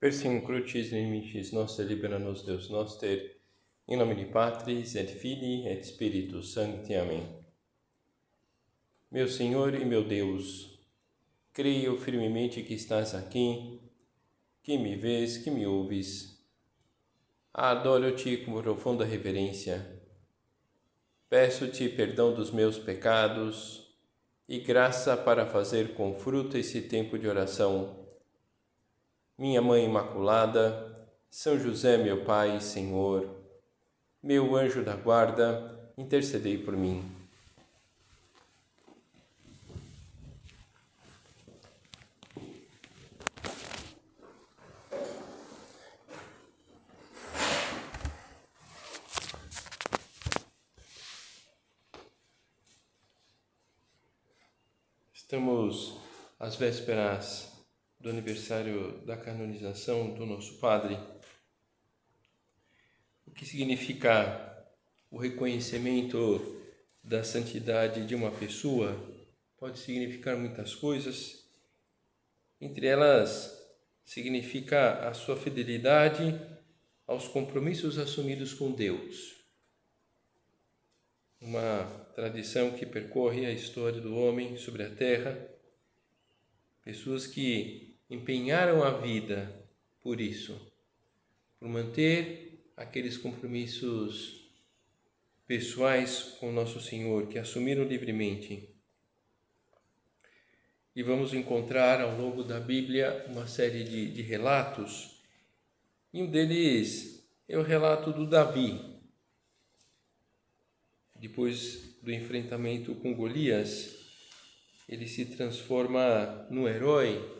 Persim crucis limites nostre libera-nos Deus noster, em nome de Patris et Filii et Spiritus Sancti. Amém. Meu Senhor e meu Deus, creio firmemente que estás aqui, que me vês, que me ouves. Adoro-te com profunda reverência. Peço-te perdão dos meus pecados e graça para fazer com fruto esse tempo de oração minha Mãe Imaculada, São José, meu Pai Senhor, meu anjo da guarda, intercedei por mim. Estamos às vésperas do aniversário da canonização do nosso Padre, o que significa o reconhecimento da santidade de uma pessoa pode significar muitas coisas, entre elas significa a sua fidelidade aos compromissos assumidos com Deus. Uma tradição que percorre a história do homem sobre a terra, pessoas que empenharam a vida por isso, por manter aqueles compromissos pessoais com Nosso Senhor que assumiram livremente. E vamos encontrar ao longo da Bíblia uma série de, de relatos, e um deles é o relato do Davi. Depois do enfrentamento com Golias, ele se transforma no herói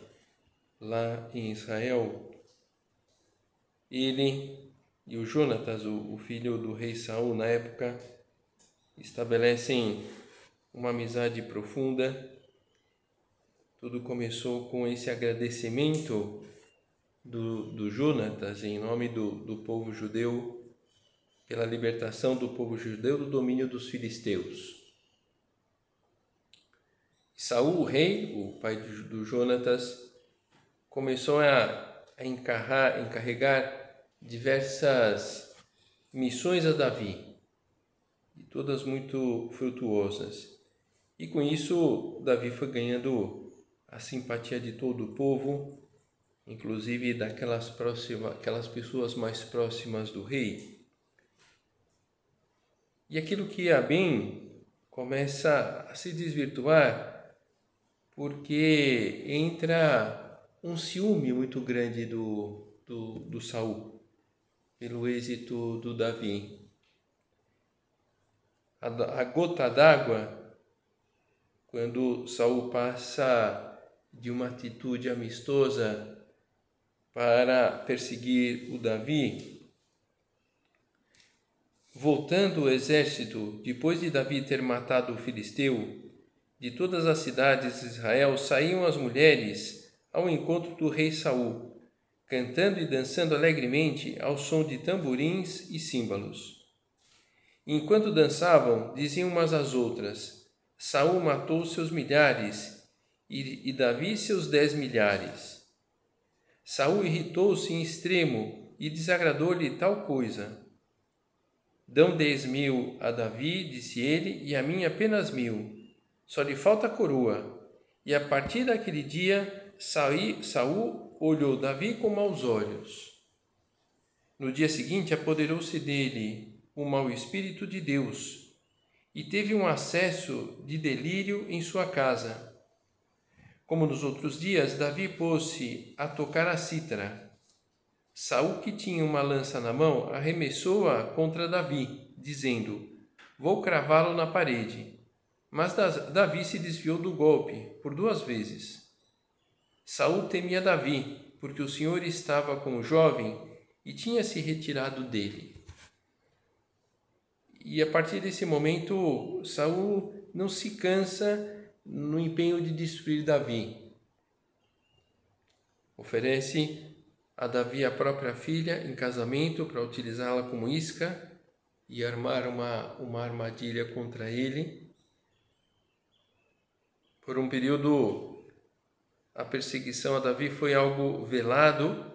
lá em Israel, ele e o Jonatas, o, filho do rei Saul na época, estabelecem uma amizade profunda. Tudo começou com esse agradecimento do, do Jonatas em nome do, do povo judeu pela libertação do povo judeu do domínio dos filisteus. Saul, o rei, o pai do Jonatas, começou a, a encarrar, encarregar diversas missões a Davi, e todas muito frutuosas. E com isso, Davi foi ganhando a simpatia de todo o povo, inclusive daquelas próximas, aquelas pessoas mais próximas do rei. E aquilo que ia bem começa a se desvirtuar, porque entra um ciúme muito grande do, do, do Saul pelo êxito do Davi. A, a gota d'água, quando Saul passa de uma atitude amistosa para perseguir o Davi, voltando o exército, depois de Davi ter matado o filisteu, de todas as cidades de Israel saíam as mulheres ao encontro do rei Saul, cantando e dançando alegremente ao som de tamborins e símbolos. Enquanto dançavam, diziam umas às outras: Saul matou seus milhares e, e Davi seus dez milhares. Saul irritou-se em extremo e desagradou-lhe tal coisa. Dão dez mil a Davi, disse ele, e a mim apenas mil. Só lhe falta a coroa. E a partir daquele dia Saul olhou Davi com maus olhos. No dia seguinte, apoderou-se dele o mau espírito de Deus e teve um acesso de delírio em sua casa. Como nos outros dias, Davi pôs-se a tocar a cítara. Saul, que tinha uma lança na mão, arremessou-a contra Davi, dizendo: Vou cravá-lo na parede. Mas Davi se desviou do golpe por duas vezes. Saul temia Davi, porque o Senhor estava com o jovem e tinha se retirado dele. E a partir desse momento, Saul não se cansa no empenho de destruir Davi. Oferece a Davi a própria filha em casamento para utilizá-la como isca e armar uma, uma armadilha contra ele. Por um período a perseguição a Davi foi algo velado,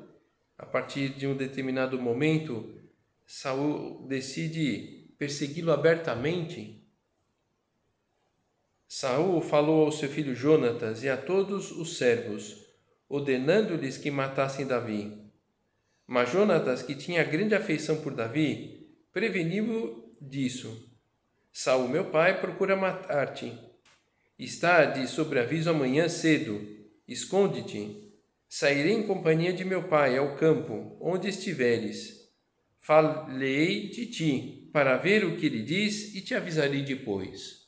a partir de um determinado momento, Saul decide persegui-lo abertamente. Saul falou ao seu filho Jonatas e a todos os servos, ordenando-lhes que matassem Davi. Mas Jonatas, que tinha grande afeição por Davi, preveniu-o disso. Saul, meu pai, procura matar-te. Está de sobreaviso amanhã cedo. Esconde-te. Sairei em companhia de meu pai ao campo, onde estiveres. Falei de ti, para ver o que ele diz, e te avisarei depois.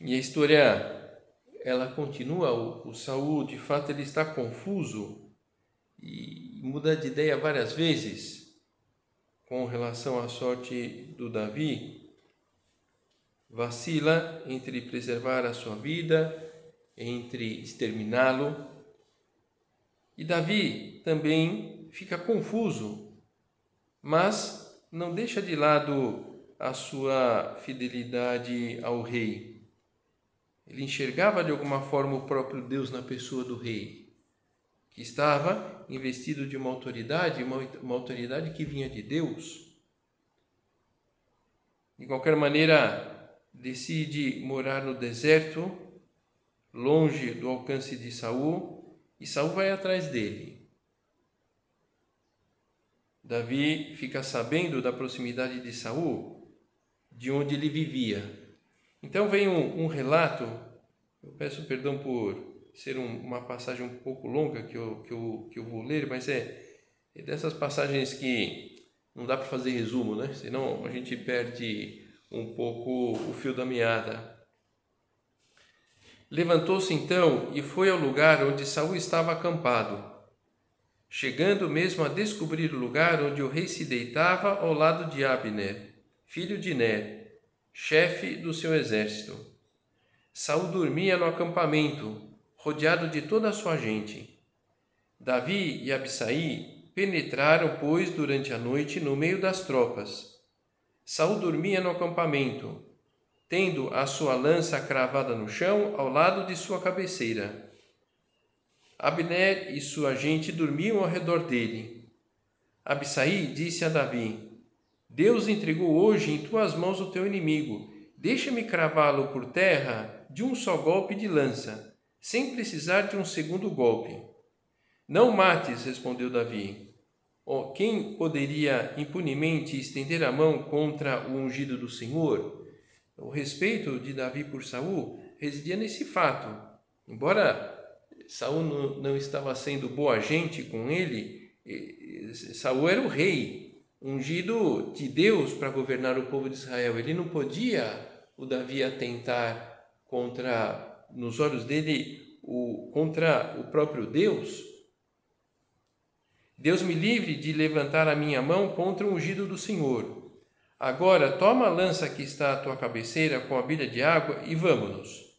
E a história, ela continua. O, o Saul, de fato, ele está confuso e muda de ideia várias vezes com relação à sorte do Davi. Vacila entre preservar a sua vida, entre exterminá-lo e Davi também fica confuso, mas não deixa de lado a sua fidelidade ao rei. Ele enxergava de alguma forma o próprio Deus na pessoa do rei, que estava investido de uma autoridade, uma, uma autoridade que vinha de Deus. De qualquer maneira, decide morar no deserto, longe do alcance de Saul, e Saul vai atrás dele. Davi fica sabendo da proximidade de Saul, de onde ele vivia. Então vem um, um relato, eu peço perdão por ser um, uma passagem um pouco longa que eu, que eu, que eu vou ler, mas é, é dessas passagens que não dá para fazer resumo, né? Senão a gente perde um pouco o fio da meada. Levantou-se então e foi ao lugar onde Saul estava acampado, chegando mesmo a descobrir o lugar onde o rei se deitava ao lado de Abner, filho de Ner, chefe do seu exército. Saul dormia no acampamento, rodeado de toda a sua gente. Davi e Abissai penetraram, pois, durante a noite no meio das tropas. Saul dormia no acampamento, tendo a sua lança cravada no chão ao lado de sua cabeceira. Abner e sua gente dormiam ao redor dele. Abissai disse a Davi: Deus entregou hoje em tuas mãos o teu inimigo. Deixa-me cravá-lo por terra de um só golpe de lança, sem precisar de um segundo golpe. Não mates, respondeu Davi. Quem poderia impunemente estender a mão contra o ungido do Senhor? O respeito de Davi por Saul residia nesse fato. Embora Saul não estava sendo boa gente com ele, Saul era o rei, ungido de Deus para governar o povo de Israel. Ele não podia o Davi atentar contra, nos olhos dele, o, contra o próprio Deus. Deus me livre de levantar a minha mão contra o ungido do Senhor. Agora toma a lança que está à tua cabeceira com a bilha de água e vamos-nos.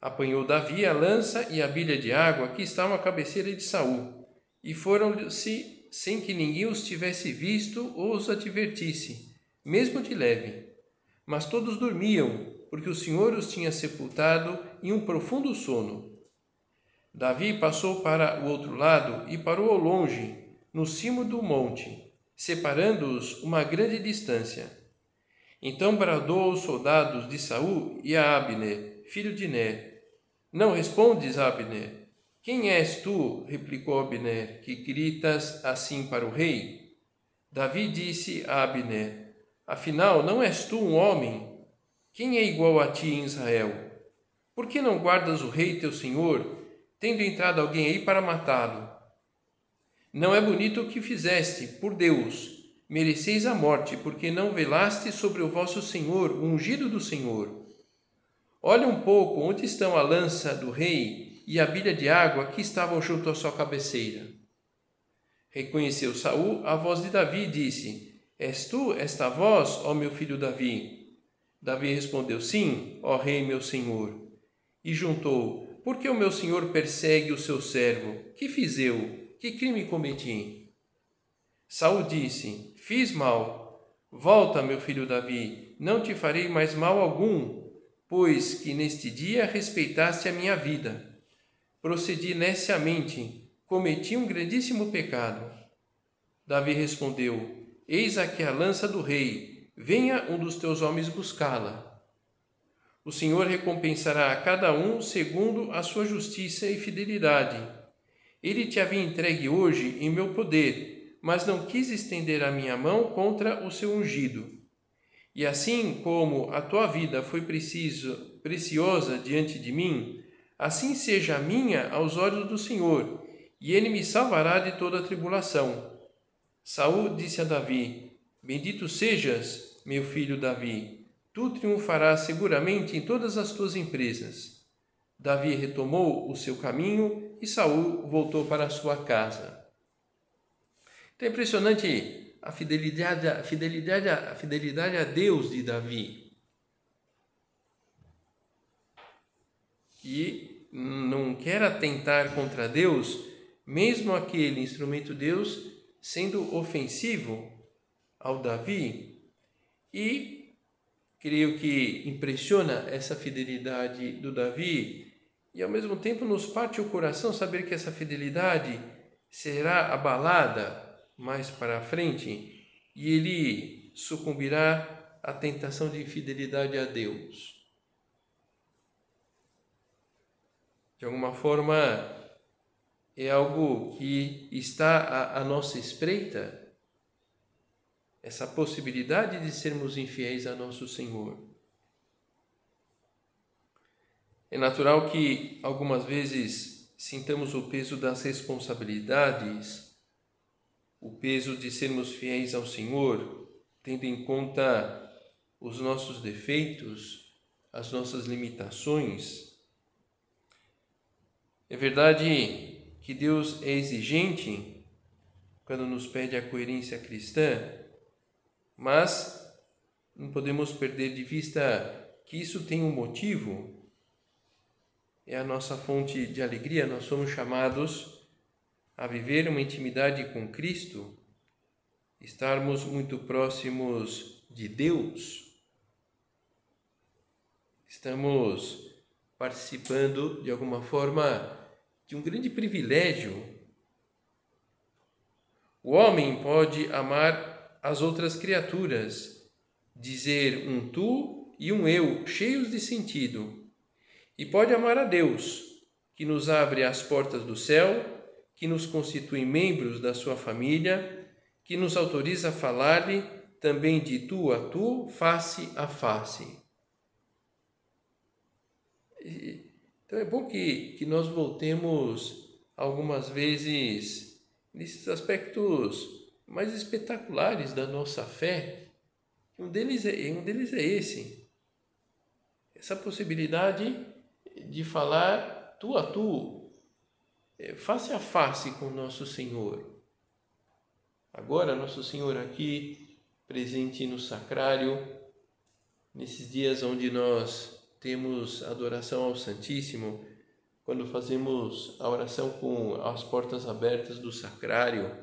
Apanhou Davi a lança e a bilha de água que estavam à cabeceira de Saul, e foram-se sem que ninguém os tivesse visto ou os advertisse, mesmo de leve. Mas todos dormiam, porque o Senhor os tinha sepultado em um profundo sono. Davi passou para o outro lado e parou ao longe, no cimo do monte separando-os uma grande distância. Então bradou aos soldados de Saul e a Abner, filho de Ner: Não respondes, Abner? Quem és tu? replicou Abner, que gritas assim para o rei? Davi disse a Abner: Afinal, não és tu um homem? Quem é igual a ti em Israel? Por que não guardas o rei teu senhor, tendo entrado alguém aí para matá-lo? Não é bonito o que fizeste, por Deus. Mereceis a morte, porque não velaste sobre o vosso Senhor, o ungido do Senhor. Olha um pouco onde estão a lança do rei e a bilha de água que estavam junto à sua cabeceira. Reconheceu Saul a voz de Davi e disse: És tu esta voz, ó meu filho Davi? Davi respondeu: Sim, ó rei meu senhor. E juntou: Por que o meu senhor persegue o seu servo? Que fiz eu? Que crime cometi? Saul disse: Fiz mal. Volta, meu filho Davi, não te farei mais mal algum, pois que neste dia respeitaste a minha vida. Procedi neciamente, cometi um grandíssimo pecado. Davi respondeu: Eis aqui a lança do rei, venha um dos teus homens buscá-la. O Senhor recompensará a cada um segundo a sua justiça e fidelidade. Ele te havia entregue hoje em meu poder, mas não quis estender a minha mão contra o seu ungido. E assim como a tua vida foi preciso, preciosa diante de mim, assim seja a minha aos olhos do Senhor, e ele me salvará de toda tribulação. Saul disse a Davi: Bendito sejas, meu filho Davi, tu triunfarás seguramente em todas as tuas empresas. Davi retomou o seu caminho e Saul voltou para sua casa. Então é impressionante a fidelidade, a fidelidade, a fidelidade a Deus de Davi. E não quer atentar contra Deus, mesmo aquele instrumento Deus sendo ofensivo ao Davi, e creio que impressiona essa fidelidade do Davi, e ao mesmo tempo nos parte o coração saber que essa fidelidade será abalada mais para frente e ele sucumbirá à tentação de infidelidade a Deus. De alguma forma, é algo que está à, à nossa espreita, essa possibilidade de sermos infiéis a nosso Senhor. É natural que algumas vezes sintamos o peso das responsabilidades, o peso de sermos fiéis ao Senhor, tendo em conta os nossos defeitos, as nossas limitações. É verdade que Deus é exigente quando nos pede a coerência cristã, mas não podemos perder de vista que isso tem um motivo, é a nossa fonte de alegria, nós somos chamados a viver uma intimidade com Cristo, estarmos muito próximos de Deus. Estamos participando de alguma forma de um grande privilégio. O homem pode amar as outras criaturas, dizer um tu e um eu cheios de sentido, e pode amar a Deus, que nos abre as portas do céu, que nos constitui membros da sua família, que nos autoriza a falar-lhe também de tu a tu, face a face. Então é bom que, que nós voltemos algumas vezes nesses aspectos mais espetaculares da nossa fé. Um deles é, um deles é esse. Essa possibilidade de falar tu a tu, é, face a face com nosso Senhor. Agora, nosso Senhor aqui, presente no sacrário, nesses dias onde nós temos adoração ao Santíssimo, quando fazemos a oração com as portas abertas do sacrário,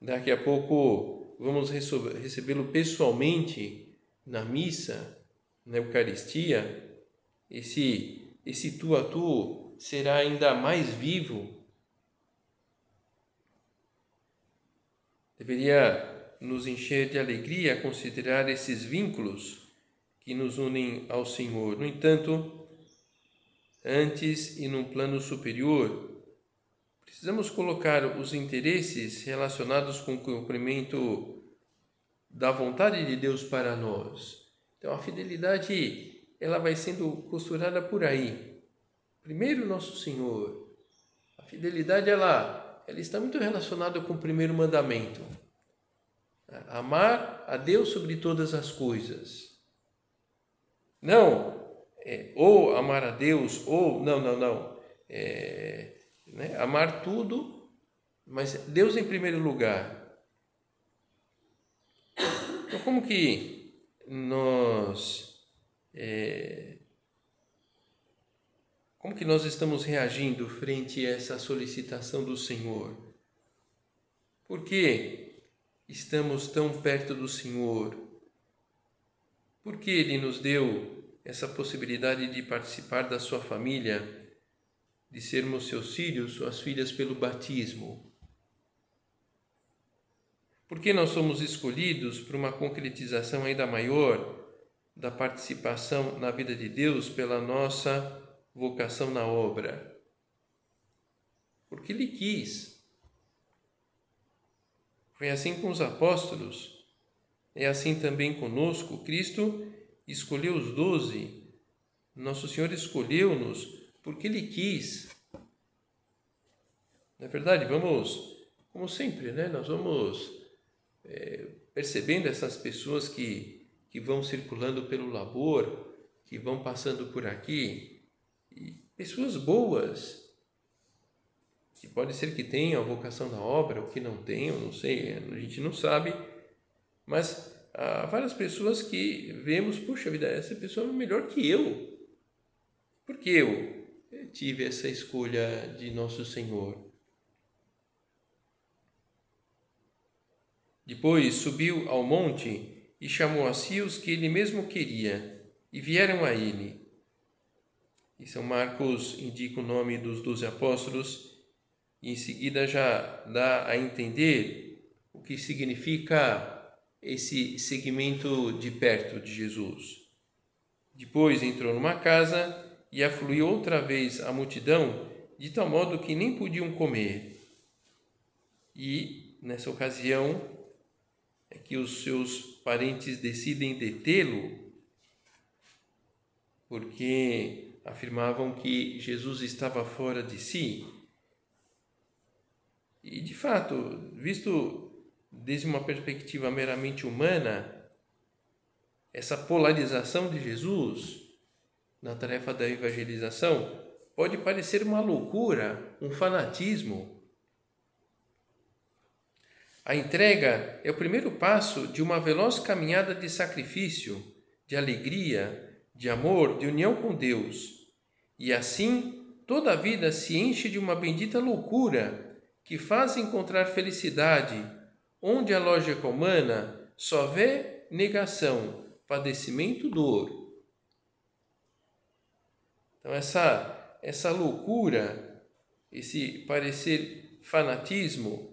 daqui a pouco vamos recebê-lo pessoalmente na missa, na Eucaristia. Esse, esse tu a tu será ainda mais vivo. Deveria nos encher de alegria considerar esses vínculos que nos unem ao Senhor. No entanto, antes e num plano superior, precisamos colocar os interesses relacionados com o cumprimento da vontade de Deus para nós. Então, a fidelidade ela vai sendo costurada por aí. Primeiro, nosso Senhor. A fidelidade ela, ela está muito relacionada com o primeiro mandamento. Amar a Deus sobre todas as coisas. Não, é, ou amar a Deus, ou, não, não, não. É, né, amar tudo, mas Deus em primeiro lugar. Então, como que nós. É, como que nós estamos reagindo frente a essa solicitação do Senhor? Por que estamos tão perto do Senhor? Porque Ele nos deu essa possibilidade de participar da sua família, de sermos seus filhos, suas filhas pelo batismo. Porque nós somos escolhidos para uma concretização ainda maior da participação na vida de Deus pela nossa vocação na obra. Porque Ele quis. Foi assim com os apóstolos, é assim também conosco. Cristo escolheu os doze, Nosso Senhor escolheu-nos porque Ele quis. Na é verdade, vamos, como sempre, né? nós vamos é, percebendo essas pessoas que, que vão circulando pelo labor, que vão passando por aqui, pessoas boas, que pode ser que tenham a vocação da obra ou que não tenham, não sei, a gente não sabe, mas há várias pessoas que vemos, puxa vida, essa pessoa é melhor que eu, porque eu tive essa escolha de Nosso Senhor. Depois subiu ao monte e chamou a si os que ele mesmo queria, e vieram a ele. E São Marcos indica o nome dos doze apóstolos, e em seguida já dá a entender o que significa esse segmento de perto de Jesus. Depois entrou numa casa e afluiu outra vez a multidão, de tal modo que nem podiam comer. E, nessa ocasião, é que os seus parentes decidem detê-lo porque afirmavam que Jesus estava fora de si. E de fato, visto desde uma perspectiva meramente humana, essa polarização de Jesus na tarefa da evangelização pode parecer uma loucura, um fanatismo. A entrega é o primeiro passo de uma veloz caminhada de sacrifício, de alegria, de amor, de união com Deus. E assim, toda a vida se enche de uma bendita loucura que faz encontrar felicidade, onde a lógica humana só vê negação, padecimento, dor. Então, essa, essa loucura, esse parecer fanatismo,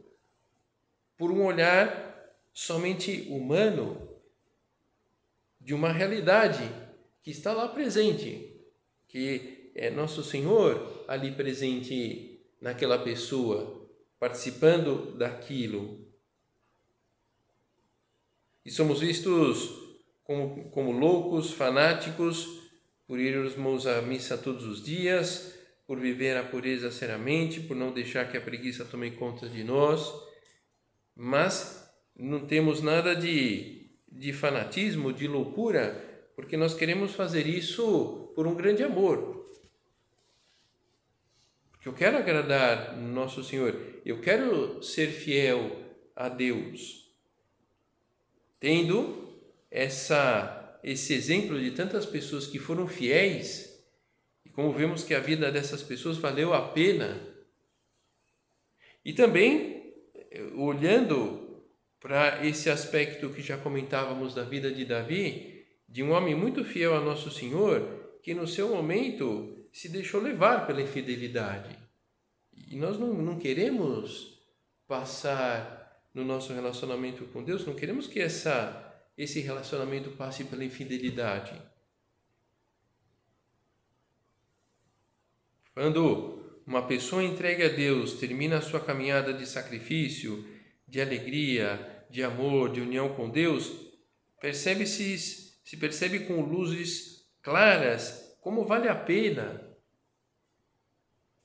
por um olhar somente humano de uma realidade que está lá presente, que é Nosso Senhor ali presente naquela pessoa, participando daquilo. E somos vistos como, como loucos, fanáticos, por irmos à missa todos os dias, por viver a pureza seriamente, por não deixar que a preguiça tome conta de nós mas não temos nada de, de fanatismo, de loucura, porque nós queremos fazer isso por um grande amor. Porque eu quero agradar nosso Senhor, eu quero ser fiel a Deus. Tendo essa esse exemplo de tantas pessoas que foram fiéis, e como vemos que a vida dessas pessoas valeu a pena. E também olhando para esse aspecto que já comentávamos da vida de Davi, de um homem muito fiel a nosso Senhor, que no seu momento se deixou levar pela infidelidade. E nós não, não queremos passar no nosso relacionamento com Deus, não queremos que essa, esse relacionamento passe pela infidelidade. Quando uma pessoa entregue a Deus termina a sua caminhada de sacrifício, de alegria, de amor, de união com Deus, percebe-se se percebe com luzes claras como vale a pena.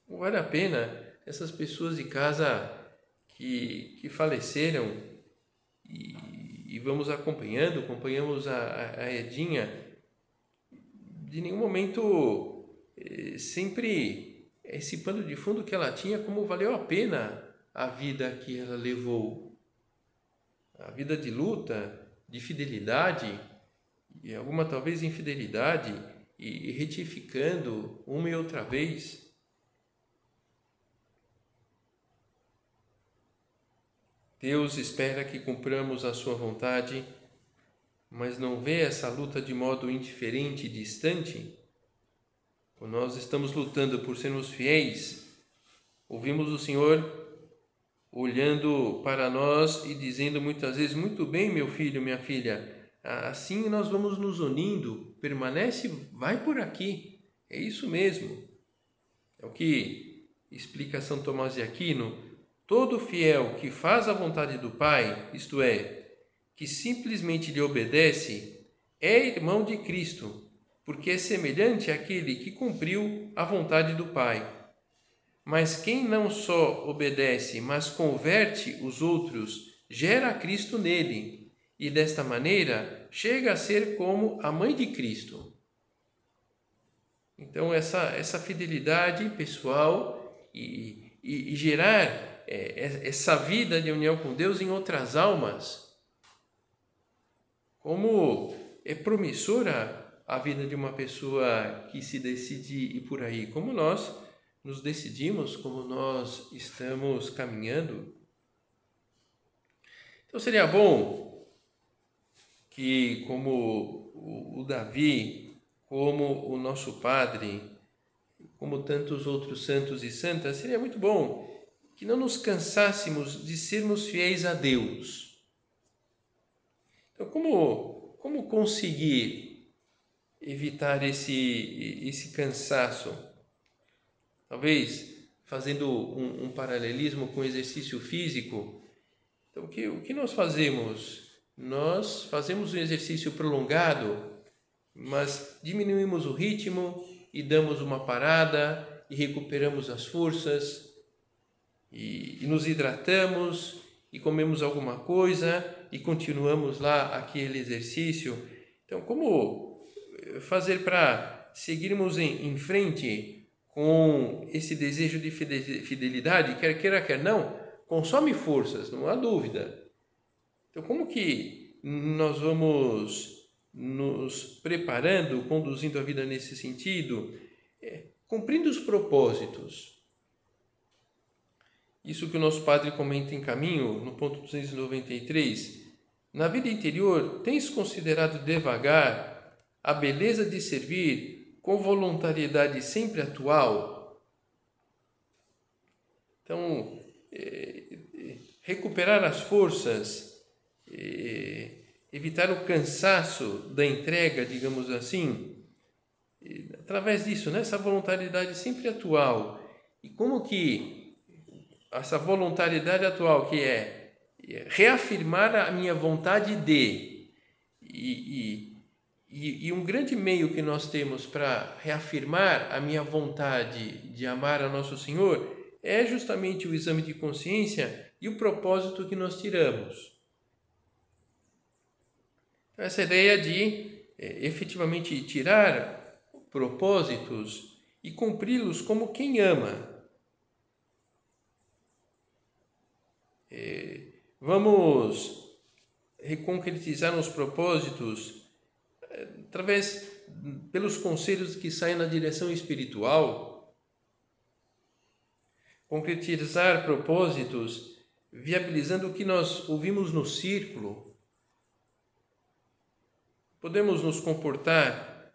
Como vale a pena essas pessoas de casa que, que faleceram e, e vamos acompanhando, acompanhamos a, a Edinha, de nenhum momento eh, sempre esse pano de fundo que ela tinha, como valeu a pena a vida que ela levou. A vida de luta, de fidelidade, e alguma talvez infidelidade, e retificando uma e outra vez. Deus espera que cumpramos a sua vontade, mas não vê essa luta de modo indiferente e distante quando nós estamos lutando por sermos fiéis, ouvimos o Senhor olhando para nós e dizendo muitas vezes: Muito bem, meu filho, minha filha, assim nós vamos nos unindo, permanece, vai por aqui, é isso mesmo. É o que explica São Tomás de Aquino: todo fiel que faz a vontade do Pai, isto é, que simplesmente lhe obedece, é irmão de Cristo, porque é semelhante àquele que cumpriu a vontade do Pai. Mas quem não só obedece, mas converte os outros, gera Cristo nele, e desta maneira chega a ser como a mãe de Cristo. Então, essa, essa fidelidade pessoal e, e, e gerar é, essa vida de união com Deus em outras almas, como é promissora a vida de uma pessoa que se decide ir por aí, como nós nos decidimos, como nós estamos caminhando. Então seria bom que, como o Davi, como o nosso Padre, como tantos outros santos e santas, seria muito bom que não nos cansássemos de sermos fiéis a Deus. Então, como, como conseguir evitar esse, esse cansaço? Talvez fazendo um, um paralelismo com o exercício físico. Então, o que, o que nós fazemos? Nós fazemos um exercício prolongado, mas diminuímos o ritmo e damos uma parada e recuperamos as forças e, e nos hidratamos e comemos alguma coisa e continuamos lá aquele exercício. Então, como fazer para seguirmos em, em frente com esse desejo de fidelidade, quer queira, quer não, consome forças, não há dúvida. Então, como que nós vamos nos preparando, conduzindo a vida nesse sentido? É, cumprindo os propósitos. Isso que o nosso padre comenta em caminho, no ponto 293. Na vida interior, tens considerado devagar a beleza de servir com voluntariedade sempre atual. Então, é, é, recuperar as forças, é, evitar o cansaço da entrega, digamos assim, através disso, né? essa voluntariedade sempre atual. E como que essa voluntariedade atual, que é reafirmar a minha vontade de, e, e e, e, um grande meio que nós temos para reafirmar a minha vontade de amar a Nosso Senhor é justamente o exame de consciência e o propósito que nós tiramos. Então, essa ideia de é, efetivamente tirar propósitos e cumpri-los como quem ama. É, vamos reconcretizar nos propósitos através pelos conselhos que saem na direção espiritual, concretizar propósitos, viabilizando o que nós ouvimos no círculo. Podemos nos comportar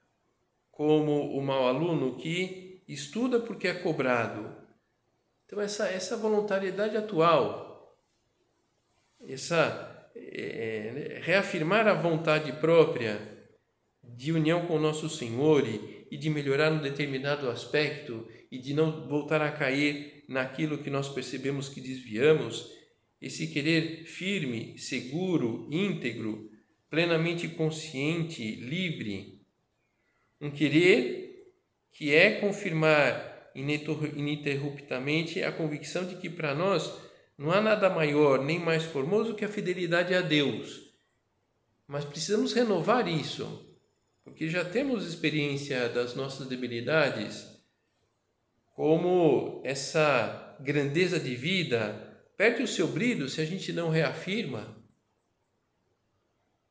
como o mau aluno que estuda porque é cobrado. Então, essa, essa voluntariedade atual, essa é, reafirmar a vontade própria de união com o nosso Senhor e, e de melhorar um determinado aspecto e de não voltar a cair naquilo que nós percebemos que desviamos, esse querer firme, seguro, íntegro, plenamente consciente, livre, um querer que é confirmar ininterruptamente a convicção de que para nós não há nada maior nem mais formoso que a fidelidade a Deus. Mas precisamos renovar isso porque já temos experiência das nossas debilidades, como essa grandeza de vida perde o seu brilho se a gente não reafirma.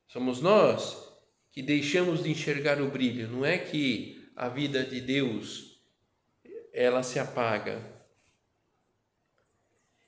Somos nós que deixamos de enxergar o brilho, não é que a vida de Deus ela se apaga.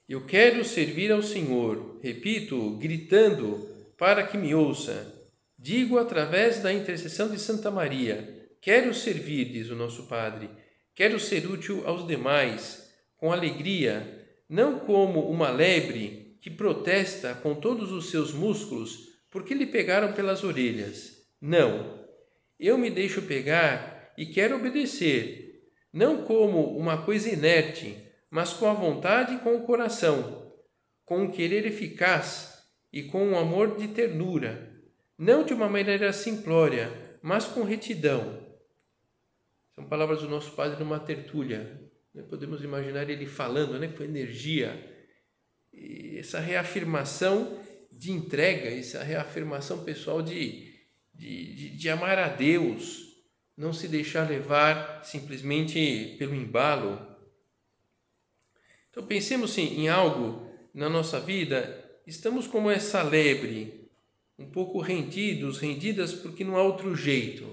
Eu quero servir ao Senhor, repito, gritando para que me ouça Digo através da intercessão de Santa Maria, quero servir, diz o nosso Padre, quero ser útil aos demais, com alegria, não como uma lebre que protesta com todos os seus músculos porque lhe pegaram pelas orelhas. Não, eu me deixo pegar e quero obedecer, não como uma coisa inerte, mas com a vontade e com o coração, com um querer eficaz e com um amor de ternura, não de uma maneira simplória, mas com retidão. São palavras do nosso Padre numa tertúlia. Né? Podemos imaginar ele falando né, com energia. E essa reafirmação de entrega, essa reafirmação pessoal de, de, de, de amar a Deus, não se deixar levar simplesmente pelo embalo. Então pensemos sim, em algo na nossa vida, estamos como essa lebre, um pouco rendidos, rendidas porque não há outro jeito.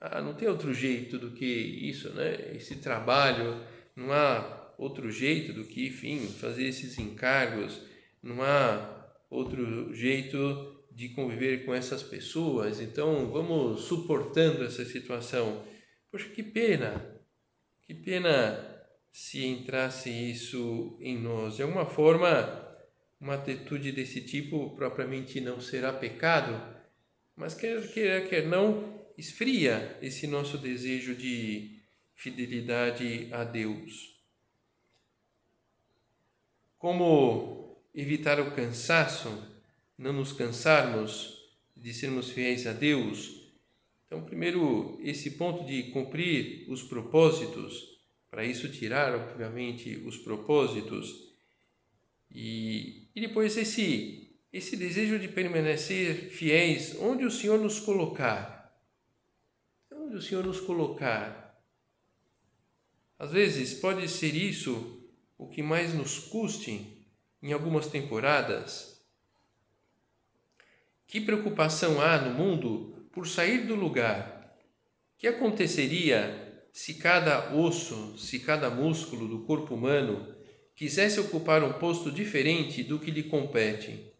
Ah, não tem outro jeito do que isso, né? Esse trabalho, não há outro jeito do que, enfim, fazer esses encargos, não há outro jeito de conviver com essas pessoas, então vamos suportando essa situação. Poxa, que pena, que pena se entrasse isso em nós. De alguma forma, uma atitude desse tipo propriamente não será pecado, mas quer queira, quer não, esfria esse nosso desejo de fidelidade a Deus. Como evitar o cansaço, não nos cansarmos de sermos fiéis a Deus? Então, primeiro, esse ponto de cumprir os propósitos, para isso tirar, obviamente, os propósitos e, e depois esse, esse desejo de permanecer fiéis onde o Senhor nos colocar. Onde o Senhor nos colocar. Às vezes pode ser isso o que mais nos custe em algumas temporadas. Que preocupação há no mundo por sair do lugar? Que aconteceria se cada osso, se cada músculo do corpo humano quisesse ocupar um posto diferente do que lhe compete.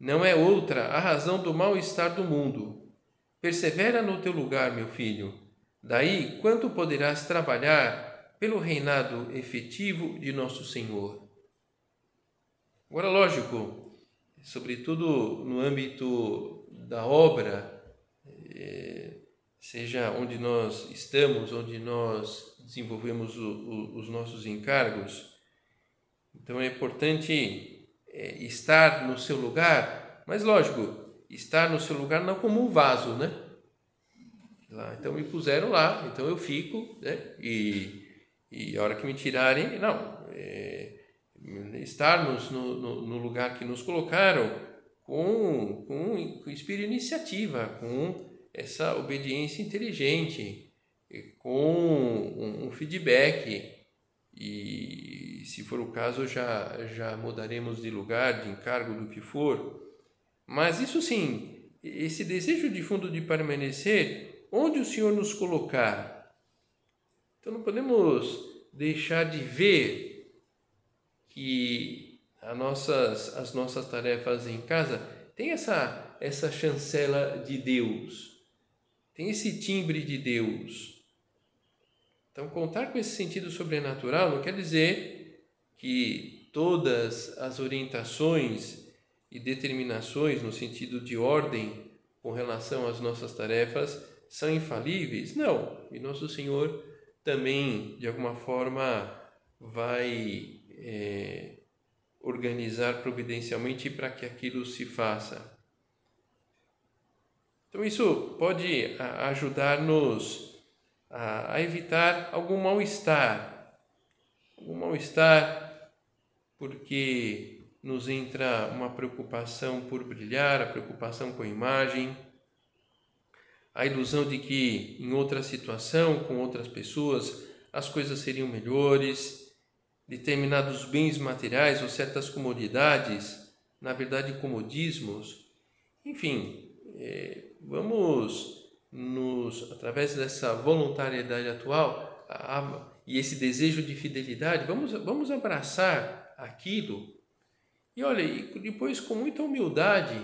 Não é outra a razão do mal-estar do mundo. Persevera no teu lugar, meu filho. Daí quanto poderás trabalhar pelo reinado efetivo de nosso Senhor. Agora, lógico, sobretudo no âmbito da obra, eh, seja onde nós estamos, onde nós desenvolvemos os nossos encargos, então é importante é, estar no seu lugar, mas lógico, estar no seu lugar não como um vaso, né? Lá, então me puseram lá, então eu fico, né? E, e a hora que me tirarem, não, é, estarmos no, no, no, lugar que nos colocaram com, com, com espírito de iniciativa, com essa obediência inteligente, com um, um feedback e se for o caso já já mudaremos de lugar, de encargo do que for. Mas isso sim, esse desejo de fundo de permanecer onde o Senhor nos colocar. Então não podemos deixar de ver que as nossas, as nossas tarefas em casa tem essa, essa chancela de Deus, tem esse timbre de Deus. Então, contar com esse sentido sobrenatural não quer dizer que todas as orientações e determinações no sentido de ordem com relação às nossas tarefas são infalíveis. Não. E Nosso Senhor também, de alguma forma, vai é, organizar providencialmente para que aquilo se faça. Então, isso pode ajudar-nos a, evitar algum mal-estar. Algum mal-estar porque nos entra uma preocupação por brilhar, a preocupação com a imagem, a ilusão de que em outra situação, com outras pessoas, as coisas seriam melhores, determinados bens materiais ou certas comodidades, na verdade, comodismos. Enfim, é, vamos nos, através dessa voluntariedade atual a, e esse desejo de fidelidade, vamos, vamos abraçar aquilo. E olha, e depois com muita humildade,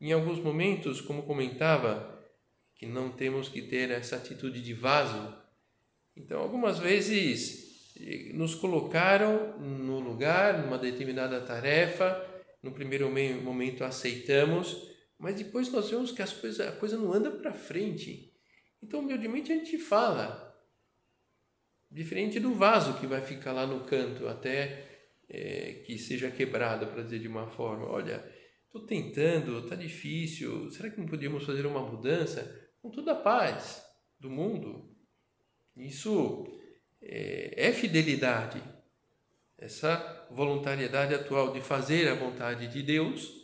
em alguns momentos, como comentava, que não temos que ter essa atitude de vaso. Então, algumas vezes eh, nos colocaram no lugar, numa determinada tarefa, no primeiro momento aceitamos, mas depois nós vemos que as coisas, a coisa não anda para frente. Então, humildemente, a gente fala, diferente do vaso que vai ficar lá no canto até é, que seja quebrado, para dizer de uma forma. Olha, estou tentando, está difícil, será que não podíamos fazer uma mudança? Com toda a paz do mundo. Isso é, é fidelidade, essa voluntariedade atual de fazer a vontade de Deus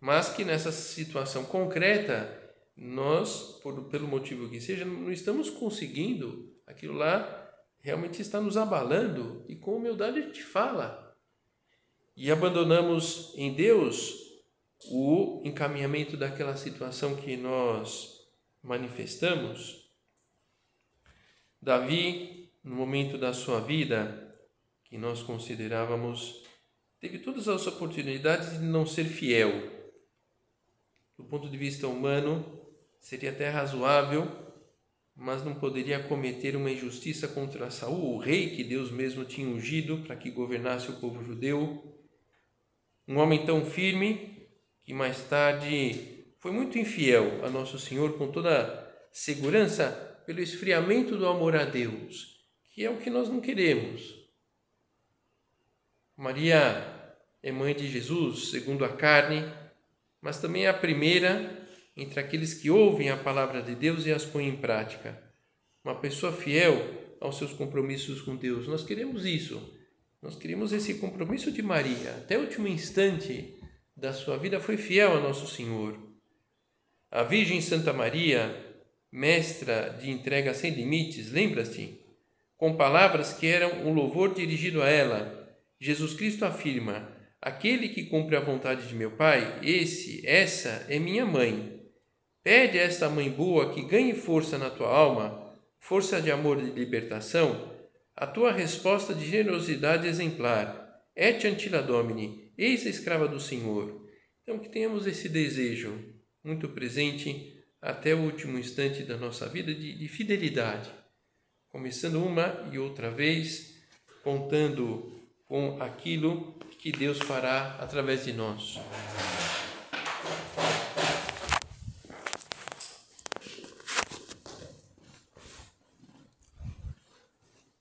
mas que nessa situação concreta nós, por, pelo motivo que seja, não estamos conseguindo, aquilo lá realmente está nos abalando e com humildade a gente fala. E abandonamos em Deus o encaminhamento daquela situação que nós manifestamos. Davi, no momento da sua vida, que nós considerávamos, teve todas as oportunidades de não ser fiel do ponto de vista humano, seria até razoável, mas não poderia cometer uma injustiça contra Saul, o rei que Deus mesmo tinha ungido para que governasse o povo judeu. Um homem tão firme que mais tarde foi muito infiel a nosso Senhor com toda segurança pelo esfriamento do amor a Deus, que é o que nós não queremos. Maria é mãe de Jesus, segundo a carne, mas também é a primeira entre aqueles que ouvem a palavra de Deus e as põem em prática. Uma pessoa fiel aos seus compromissos com Deus. Nós queremos isso. Nós queremos esse compromisso de Maria. Até o último instante da sua vida foi fiel a nosso Senhor. A Virgem Santa Maria, mestra de entrega sem limites, lembra-te? Com palavras que eram um louvor dirigido a ela, Jesus Cristo afirma: Aquele que cumpre a vontade de meu Pai, esse, essa é minha mãe. Pede a esta mãe boa que ganhe força na tua alma, força de amor e de libertação, a tua resposta de generosidade exemplar. Et antila domini, eis a escrava do Senhor. Então que tenhamos esse desejo muito presente até o último instante da nossa vida de, de fidelidade, começando uma e outra vez, contando com aquilo que Deus fará através de nós.